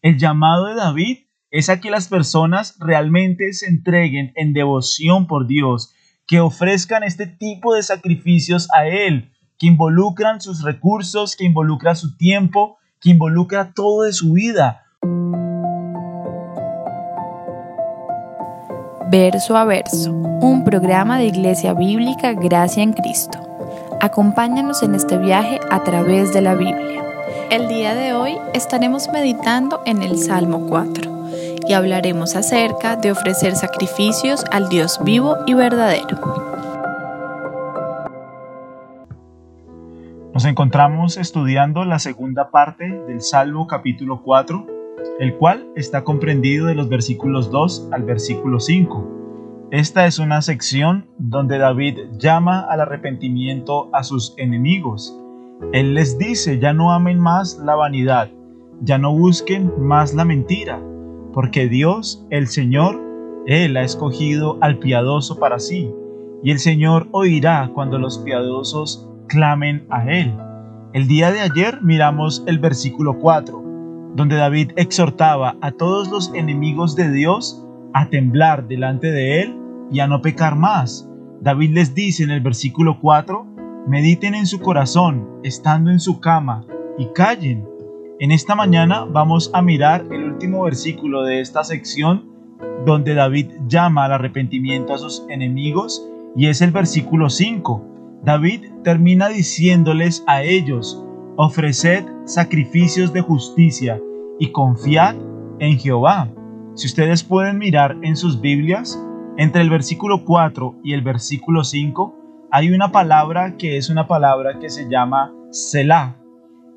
El llamado de David es a que las personas realmente se entreguen en devoción por Dios, que ofrezcan este tipo de sacrificios a Él, que involucran sus recursos, que involucra su tiempo, que involucra todo de su vida. Verso a verso, un programa de Iglesia Bíblica Gracia en Cristo. Acompáñanos en este viaje a través de la Biblia. El día de hoy estaremos meditando en el Salmo 4 y hablaremos acerca de ofrecer sacrificios al Dios vivo y verdadero. Nos encontramos estudiando la segunda parte del Salmo capítulo 4, el cual está comprendido de los versículos 2 al versículo 5. Esta es una sección donde David llama al arrepentimiento a sus enemigos. Él les dice, ya no amen más la vanidad, ya no busquen más la mentira, porque Dios, el Señor, Él ha escogido al piadoso para sí, y el Señor oirá cuando los piadosos clamen a Él. El día de ayer miramos el versículo 4, donde David exhortaba a todos los enemigos de Dios a temblar delante de Él y a no pecar más. David les dice en el versículo 4, mediten en su corazón, estando en su cama, y callen, en esta mañana vamos a mirar el último versículo de esta sección donde David llama al arrepentimiento a sus enemigos y es el versículo 5. David termina diciéndoles a ellos, ofreced sacrificios de justicia y confiad en Jehová. Si ustedes pueden mirar en sus Biblias, entre el versículo 4 y el versículo 5 hay una palabra que es una palabra que se llama Selah.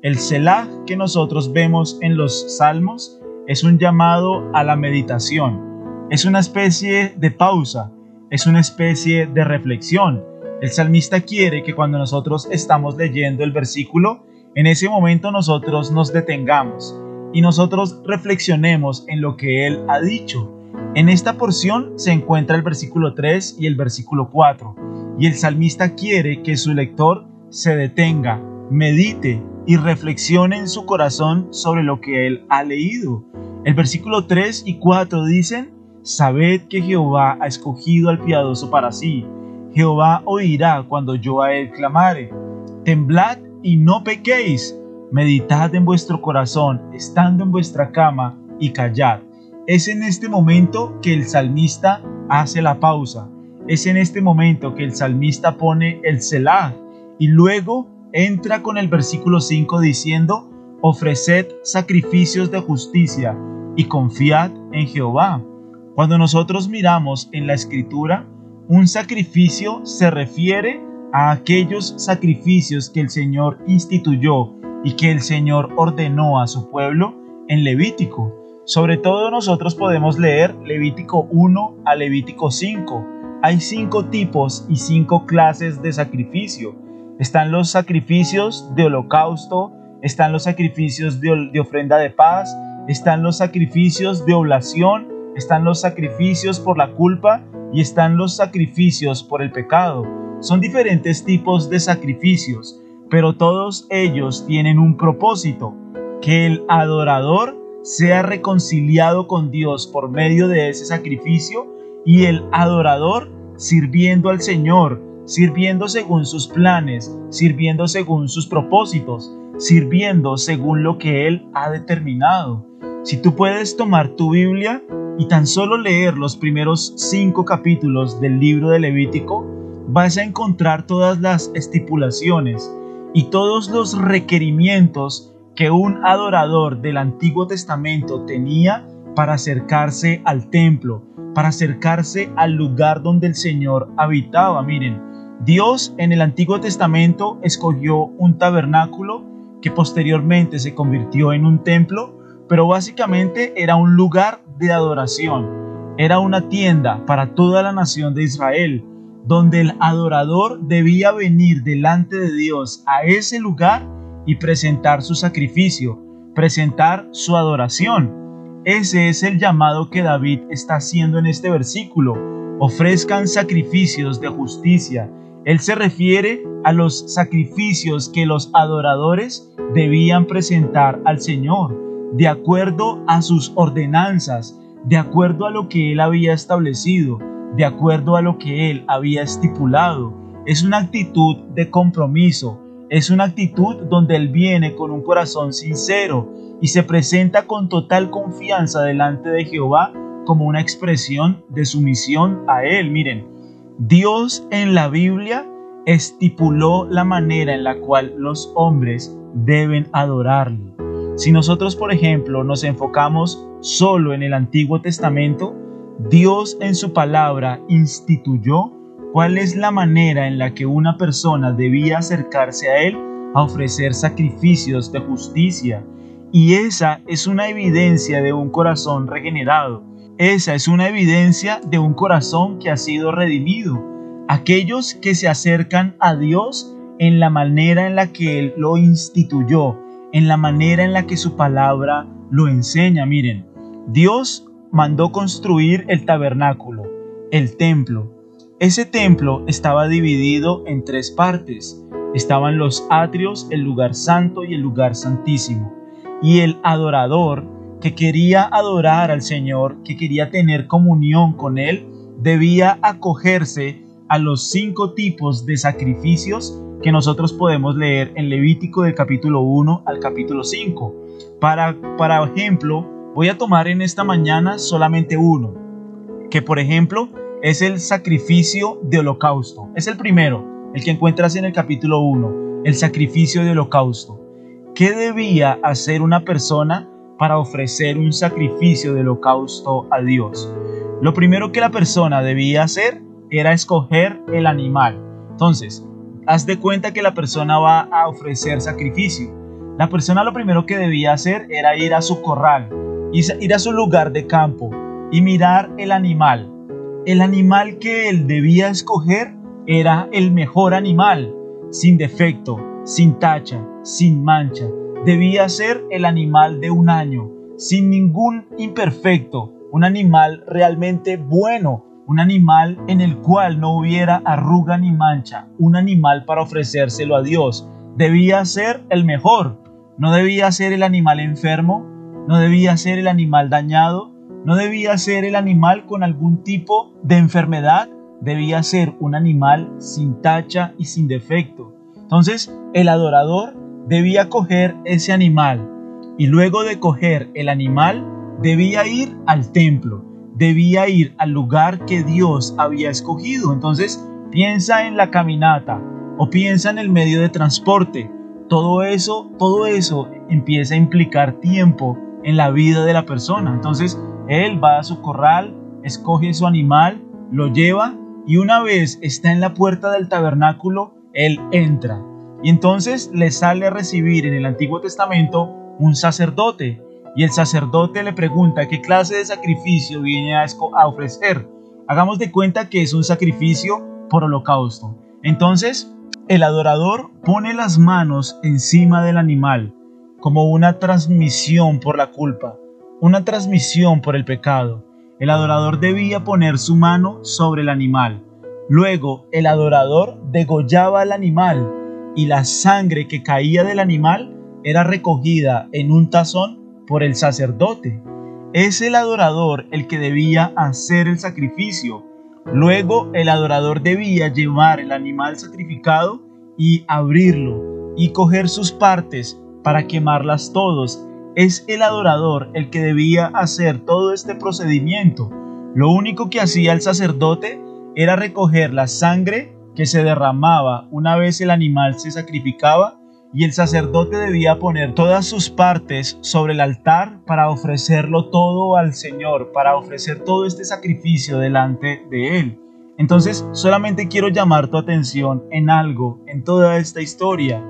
El Selah que nosotros vemos en los salmos es un llamado a la meditación, es una especie de pausa, es una especie de reflexión. El salmista quiere que cuando nosotros estamos leyendo el versículo, en ese momento nosotros nos detengamos y nosotros reflexionemos en lo que él ha dicho. En esta porción se encuentra el versículo 3 y el versículo 4, y el salmista quiere que su lector se detenga, medite y reflexione en su corazón sobre lo que él ha leído. El versículo 3 y 4 dicen, Sabed que Jehová ha escogido al piadoso para sí. Jehová oirá cuando yo a él clamare. Temblad y no pequéis. Meditad en vuestro corazón, estando en vuestra cama, y callad. Es en este momento que el salmista hace la pausa. Es en este momento que el salmista pone el selah y luego entra con el versículo 5 diciendo, ofreced sacrificios de justicia y confiad en Jehová. Cuando nosotros miramos en la escritura, un sacrificio se refiere a aquellos sacrificios que el Señor instituyó y que el Señor ordenó a su pueblo en Levítico. Sobre todo nosotros podemos leer Levítico 1 a Levítico 5. Hay cinco tipos y cinco clases de sacrificio están los sacrificios de holocausto, están los sacrificios de, ofrenda de paz, están los sacrificios de oblación, están los sacrificios por la culpa y están los sacrificios por el pecado. Son diferentes tipos de sacrificios, pero todos ellos tienen un propósito, que el adorador sea reconciliado con Dios por medio de ese sacrificio y el adorador sirviendo al Señor sirviendo según sus planes, sirviendo según sus propósitos, sirviendo según lo que Él ha determinado. Si tú puedes tomar tu Biblia y tan solo leer los primeros cinco capítulos del libro de Levítico, vas a encontrar todas las estipulaciones y todos los requerimientos que un adorador del Antiguo Testamento tenía para acercarse al templo, para acercarse al lugar donde el Señor habitaba. Miren, Dios en el Antiguo Testamento escogió un tabernáculo que posteriormente se convirtió en un templo, pero básicamente era un lugar de adoración. Era una tienda para toda la nación de Israel, donde el adorador debía venir delante de Dios a ese lugar y presentar su sacrificio, presentar su adoración. Ese es el llamado que David está haciendo en este versículo. Ofrezcan sacrificios de justicia él se refiere a los sacrificios que los adoradores debían presentar al Señor. de acuerdo a sus ordenanzas, de acuerdo a lo que él había establecido, de acuerdo a lo que él había estipulado. Es una actitud de compromiso, es una actitud donde él viene con un corazón sincero y se presenta con total confianza delante de Jehová como una expresión de sumisión a él. Miren, Dios en la Biblia estipuló la manera en la cual los hombres deben adorarle. Si nosotros, por ejemplo, nos enfocamos solo en el Antiguo Testamento, Dios en su palabra instituyó cuál es la manera en la que una persona debía acercarse a Él a ofrecer sacrificios de justicia. Y esa es una evidencia de un corazón regenerado. Esa es una evidencia de un corazón que ha sido redimido. Aquellos que se acercan a Dios en la manera en la que Él lo instituyó, en la manera en la que su palabra lo enseña. Miren, Dios mandó construir el tabernáculo, el templo. Ese templo estaba dividido en tres partes. Estaban los atrios, el lugar santo y el lugar santísimo. Y el adorador que quería adorar al Señor, que quería tener comunión con Él, debía acogerse a los cinco tipos de sacrificios que nosotros podemos leer en Levítico del capítulo 1 al capítulo 5. Para, para ejemplo, Voy a tomar en esta mañana solamente uno, que por ejemplo es el sacrificio de holocausto. Es el primero, el que encuentras en el capítulo 1, el sacrificio de holocausto. ¿Qué debía hacer una persona para ofrecer un sacrificio de holocausto a Dios? Lo primero que la persona debía hacer era escoger el animal. Entonces, haz de cuenta que la persona va a ofrecer sacrificio. La persona lo primero que debía hacer era ir a su corral, ir a su lugar de campo y mirar el animal. El animal que él debía escoger era el mejor animal, sin defecto, sin tacha, sin mancha. Debía ser el animal de un año, sin ningún imperfecto, un animal realmente bueno, un animal en el cual no hubiera arruga ni mancha, un animal para ofrecérselo a Dios. Debía ser el mejor, no debía ser el animal enfermo, no debía ser el animal dañado, no debía ser el animal con algún tipo de enfermedad, debía ser un animal sin tacha y sin defecto. Entonces el adorador debía coger ese animal y luego de coger el animal debía ir al templo, debía ir al lugar que Dios había escogido. Entonces piensa en la caminata o piensa en el medio de transporte. Todo eso, todo eso empieza a implicar tiempo en la vida de la persona. Entonces, él va a su corral, escoge su animal, lo lleva y una vez está en la puerta del tabernáculo, él entra. Y entonces le sale a recibir en el Antiguo Testamento un sacerdote. Y el sacerdote le pregunta qué clase de sacrificio viene a, ofrecer. Hagamos de cuenta que es un sacrificio por holocausto. Entonces, el adorador pone las manos encima del animal como una transmisión por la culpa, una transmisión por el pecado. El adorador debía poner su mano sobre el animal. Luego el adorador degollaba al animal y la sangre que caía del animal era recogida en un tazón por el sacerdote. Es el adorador el que debía hacer el sacrificio. Luego el adorador debía llevar el animal sacrificado y abrirlo y coger sus partes para quemarlas todos. Es el adorador el que debía hacer todo este procedimiento. Lo único que hacía el sacerdote era recoger la sangre que se derramaba una vez el animal se sacrificaba y el sacerdote debía poner todas sus partes sobre el altar para ofrecerlo todo al Señor, para ofrecer todo este sacrificio delante de Él. Entonces solamente quiero llamar tu atención en algo en toda esta historia,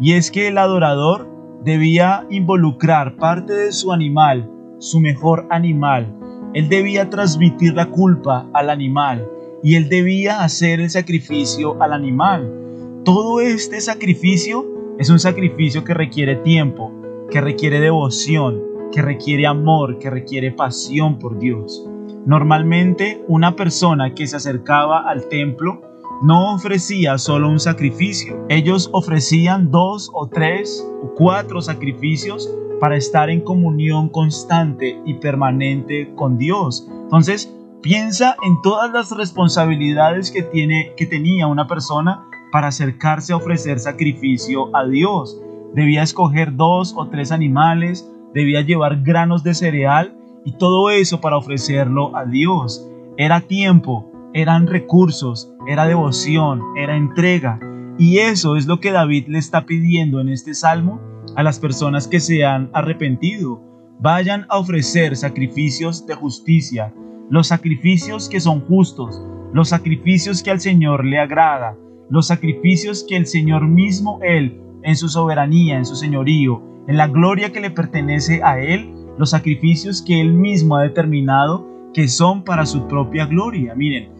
y es que el adorador debía involucrar parte de su animal, su mejor animal. Él debía transmitir la culpa al animal y él debía hacer el sacrificio al animal. Todo este sacrificio es un sacrificio que requiere tiempo, que requiere devoción, que requiere amor, que requiere pasión por Dios. Normalmente una persona que se acercaba al templo no ofrecía solo un sacrificio, ellos ofrecían dos o tres o cuatro sacrificios para estar en comunión constante y permanente con Dios. Entonces, piensa en todas las responsabilidades que, tiene, que tenía una persona para acercarse a ofrecer sacrificio a Dios. Debía escoger dos o tres animales, debía llevar granos de cereal y todo eso para ofrecerlo a Dios. Era tiempo, eran recursos, era devoción, era entrega. Y eso es lo que David le está pidiendo en este salmo a las personas que se han arrepentido. Vayan a ofrecer sacrificios de justicia, los sacrificios que son justos, los sacrificios que al Señor le agrada, los sacrificios que el Señor mismo, Él, en su soberanía, en su señorío, en la gloria que le pertenece a Él, los sacrificios que Él mismo ha determinado que son para su propia gloria. Miren,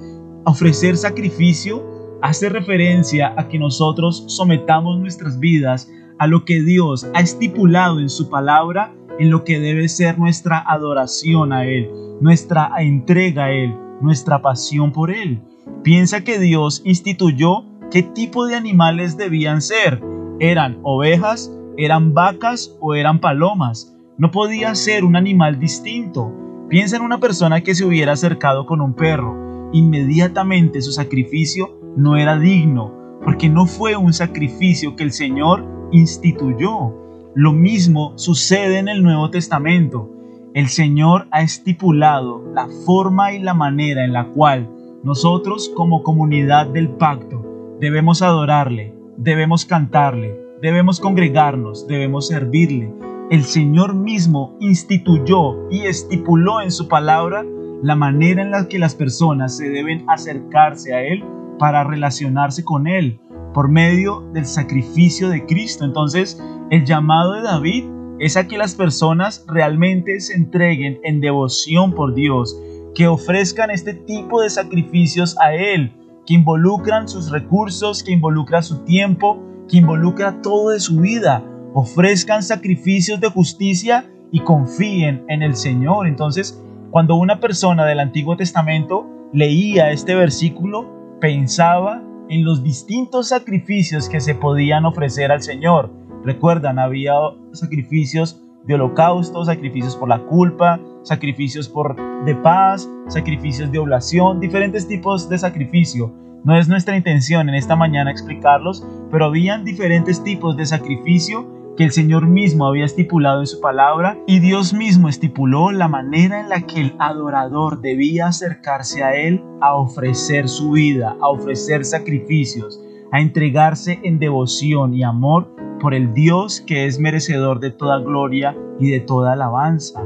ofrecer sacrificio hace referencia a que nosotros sometamos nuestras vidas a lo que Dios ha estipulado en su palabra, en lo que debe ser nuestra adoración a Él, nuestra entrega a Él, nuestra pasión por Él. Piensa que Dios instituyó qué tipo de animales debían ser. ¿Eran ovejas, eran vacas o eran palomas? No podía ser un animal distinto. Piensa en una persona que se hubiera acercado con un perro. Inmediatamente su sacrificio no era digno, porque no fue un sacrificio que el Señor instituyó. Lo mismo sucede en el Nuevo Testamento. El Señor ha estipulado la forma y la manera en la cual nosotros como comunidad del pacto debemos adorarle, debemos cantarle, debemos congregarnos, debemos servirle. El Señor mismo instituyó y estipuló en su palabra la manera en la que las personas se deben acercarse a Él para relacionarse con Él por medio del sacrificio de Cristo. Entonces, el llamado de David es a que las personas realmente se entreguen en devoción por Dios, que ofrezcan este tipo de sacrificios a Él, que involucran sus recursos, que involucra su tiempo, que involucra todo de su vida. Ofrezcan sacrificios de justicia y confíen en el Señor. Entonces, cuando una persona del Antiguo Testamento leía este versículo, pensaba en los distintos sacrificios que se podían ofrecer al Señor. Recuerdan, había sacrificios de holocausto, sacrificios por la culpa, sacrificios por de paz, sacrificios de oblación, diferentes tipos de sacrificio. No es nuestra intención en esta mañana explicarlos, pero habían diferentes tipos de sacrificio que el Señor mismo había estipulado en su palabra y Dios mismo estipuló la manera en la que el adorador debía acercarse a Él a ofrecer su vida, a ofrecer sacrificios, a entregarse en devoción y amor por el Dios que es merecedor de toda gloria y de toda alabanza.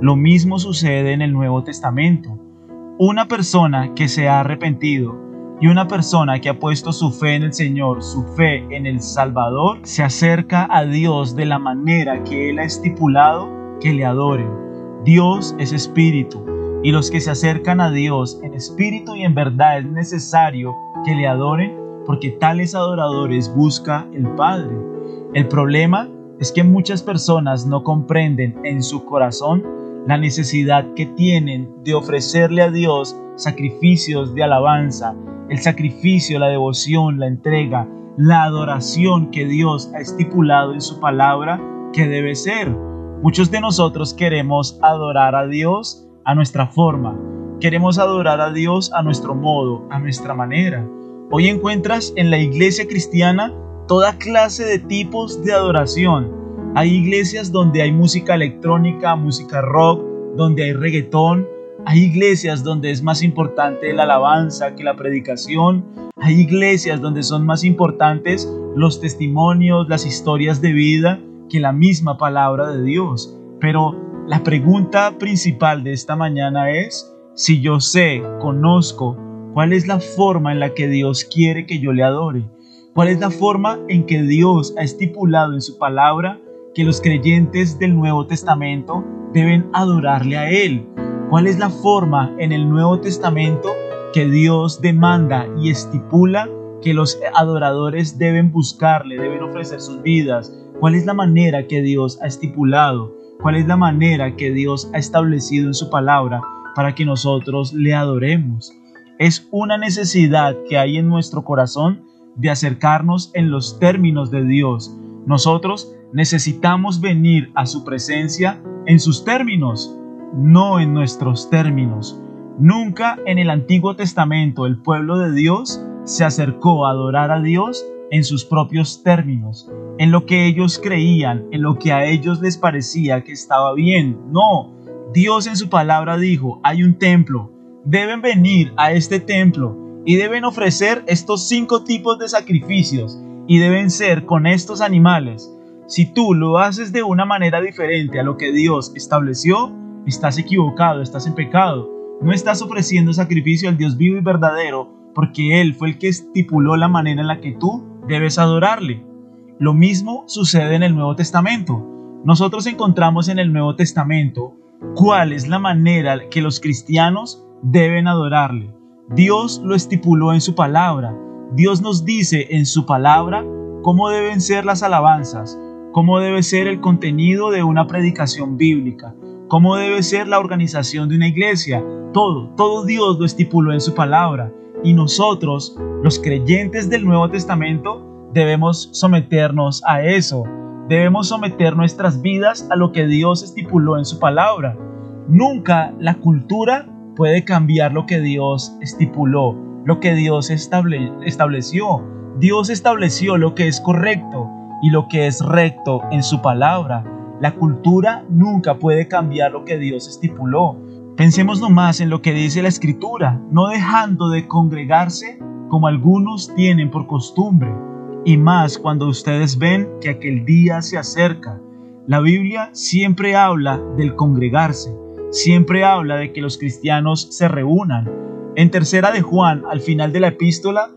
Lo mismo sucede en el Nuevo Testamento. Una persona que se ha arrepentido y una persona que ha puesto su fe en el Señor, su fe en el Salvador, se acerca a Dios de la manera que Él ha estipulado que le adoren. Dios es espíritu y los que se acercan a Dios en espíritu y en verdad es necesario que le adoren porque tales adoradores busca el Padre. El problema es que muchas personas no comprenden en su corazón la necesidad que tienen de ofrecerle a Dios sacrificios de alabanza, el sacrificio, la devoción, la entrega, la adoración que Dios ha estipulado en su palabra que debe ser. Muchos de nosotros queremos adorar a Dios a nuestra forma, queremos adorar a Dios a nuestro modo, a nuestra manera. Hoy encuentras en la iglesia cristiana toda clase de tipos de adoración. Hay iglesias donde hay música electrónica, música rock, donde hay reggaetón. Hay iglesias donde es más importante la alabanza que la predicación. Hay iglesias donde son más importantes los testimonios, las historias de vida que la misma palabra de Dios. Pero la pregunta principal de esta mañana es si yo sé, conozco ¿Cuál es la forma en la que Dios quiere que yo le adore? ¿Cuál es la forma en que Dios ha estipulado en su palabra que los creyentes del Nuevo Testamento deben adorarle a Él? ¿Cuál es la forma en el Nuevo Testamento que Dios demanda y estipula que los adoradores deben buscarle, deben ofrecer sus vidas? ¿Cuál es la manera que Dios ha estipulado? ¿Cuál es la manera que Dios ha establecido en su palabra para que nosotros le adoremos? Es una necesidad que hay en nuestro corazón de acercarnos en los términos de Dios. Nosotros necesitamos venir a su presencia en sus términos, no en nuestros términos. Nunca en el Antiguo Testamento el pueblo de Dios se acercó a adorar a Dios en sus propios términos, en lo que ellos creían, en lo que a ellos les parecía que estaba bien. No, Dios en su palabra dijo, hay un templo, deben venir a este templo y deben ofrecer estos cinco tipos de sacrificios y deben ser con estos animales. Si tú lo haces de una manera diferente a lo que Dios estableció, estás equivocado, estás en pecado. No estás ofreciendo sacrificio al Dios vivo y verdadero porque Él fue el que estipuló la manera en la que tú debes adorarle. Lo mismo sucede en el Nuevo Testamento. Nosotros encontramos en el Nuevo Testamento cuál es la manera que los cristianos deben adorarle. Dios lo estipuló en su palabra. Dios nos dice en su palabra cómo deben ser las alabanzas, cómo debe ser el contenido de una predicación bíblica, cómo debe ser la organización de una iglesia. Todo, todo Dios lo estipuló en su palabra. Y nosotros, los creyentes del Nuevo Testamento, debemos someternos a eso. Debemos someter nuestras vidas a lo que Dios estipuló en su palabra. Nunca la cultura puede cambiar lo que Dios estipuló, lo que Dios estableció. Dios estableció lo que es correcto y lo que es recto en su palabra. La cultura nunca puede cambiar lo que Dios estipuló. Pensemos nomás en lo que dice la escritura, no dejando de congregarse como algunos tienen por costumbre, y más cuando ustedes ven que aquel día se acerca. La Biblia siempre habla del congregarse siempre habla de que los cristianos se reúnan. En tercera de Juan, al final de la epístola,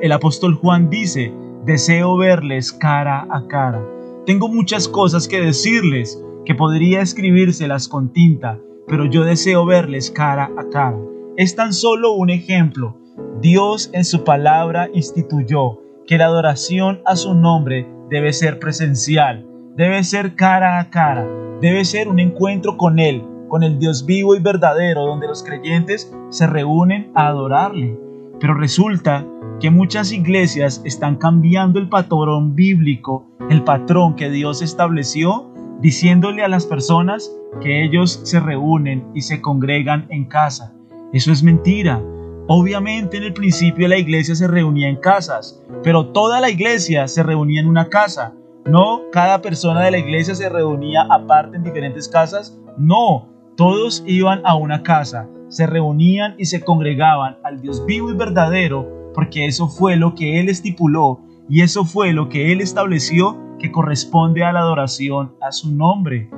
el apóstol Juan dice, deseo verles cara a cara. Tengo muchas cosas que decirles, que podría escribírselas con tinta, pero yo deseo verles cara a cara. Es tan solo un ejemplo. Dios en su palabra instituyó que la adoración a su nombre debe ser presencial, debe ser cara a cara, debe ser un encuentro con Él, con el Dios vivo y verdadero, donde los creyentes se reúnen a adorarle. Pero resulta que muchas iglesias están cambiando el patrón bíblico, el patrón que Dios estableció, diciéndole a las personas que ellos se reúnen y se congregan en casa. Eso es mentira. Obviamente en el principio la iglesia se reunía en casas, pero toda la iglesia se reunía en una casa. No cada persona de la iglesia se reunía aparte en diferentes casas. No, todos iban a una casa, se reunían y se congregaban al Dios vivo y verdadero, porque eso fue lo que Él estipuló y eso fue lo que Él estableció que corresponde a la adoración a su nombre.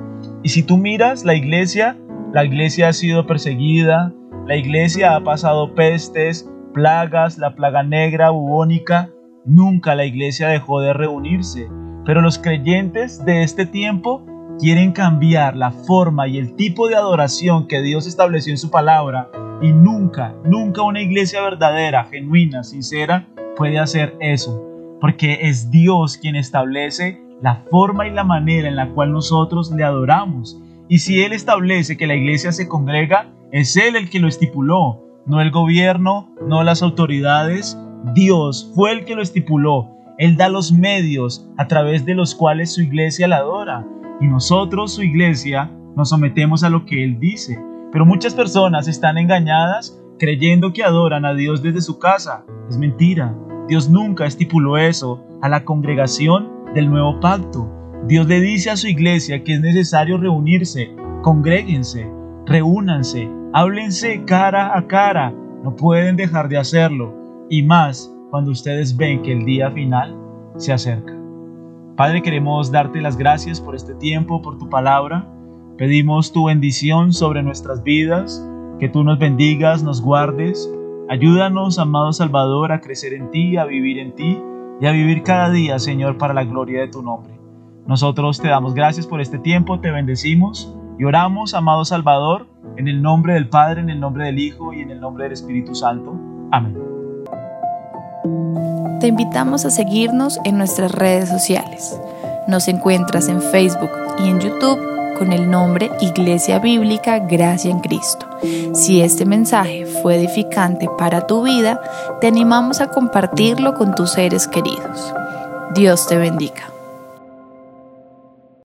Y si tú miras la iglesia, la iglesia ha sido perseguida, la iglesia ha pasado pestes, plagas, la plaga negra, bubónica, nunca la iglesia dejó de reunirse. Pero los creyentes de este tiempo quieren cambiar la forma y el tipo de adoración que Dios estableció en su palabra y nunca, nunca una iglesia verdadera, genuina, sincera puede hacer eso, porque es Dios quien establece la forma y la manera en la cual nosotros le adoramos. Y si Él establece que la iglesia se congrega, es Él el que lo estipuló, no el gobierno, no las autoridades, Dios fue el que lo estipuló. Él da los medios a través de los cuales su iglesia la adora y nosotros, su iglesia, nos sometemos a lo que Él dice. Pero muchas personas están engañadas creyendo que adoran a Dios desde su casa. Es mentira. Dios nunca estipuló eso a la congregación del nuevo pacto. Dios le dice a su iglesia que es necesario reunirse, congréguense, reúnanse, háblense cara a cara. No pueden dejar de hacerlo. Y más cuando ustedes ven que el día final se acerca. Padre, queremos darte las gracias por este tiempo, por tu palabra. Pedimos tu bendición sobre nuestras vidas, que tú nos bendigas, nos guardes. Ayúdanos, amado Salvador, a crecer en ti, a vivir en ti y a vivir cada día, Señor, para la gloria de tu nombre. Nosotros te damos gracias por este tiempo, te bendecimos y oramos, amado Salvador, en el nombre del Padre, en el nombre del Hijo y en el nombre del Espíritu Santo. Amén. Te invitamos a seguirnos en nuestras redes sociales. Nos encuentras en Facebook y en YouTube con el nombre Iglesia Bíblica Gracia en Cristo. Si este mensaje fue edificante para tu vida, te animamos a compartirlo con tus seres queridos. Dios te bendiga.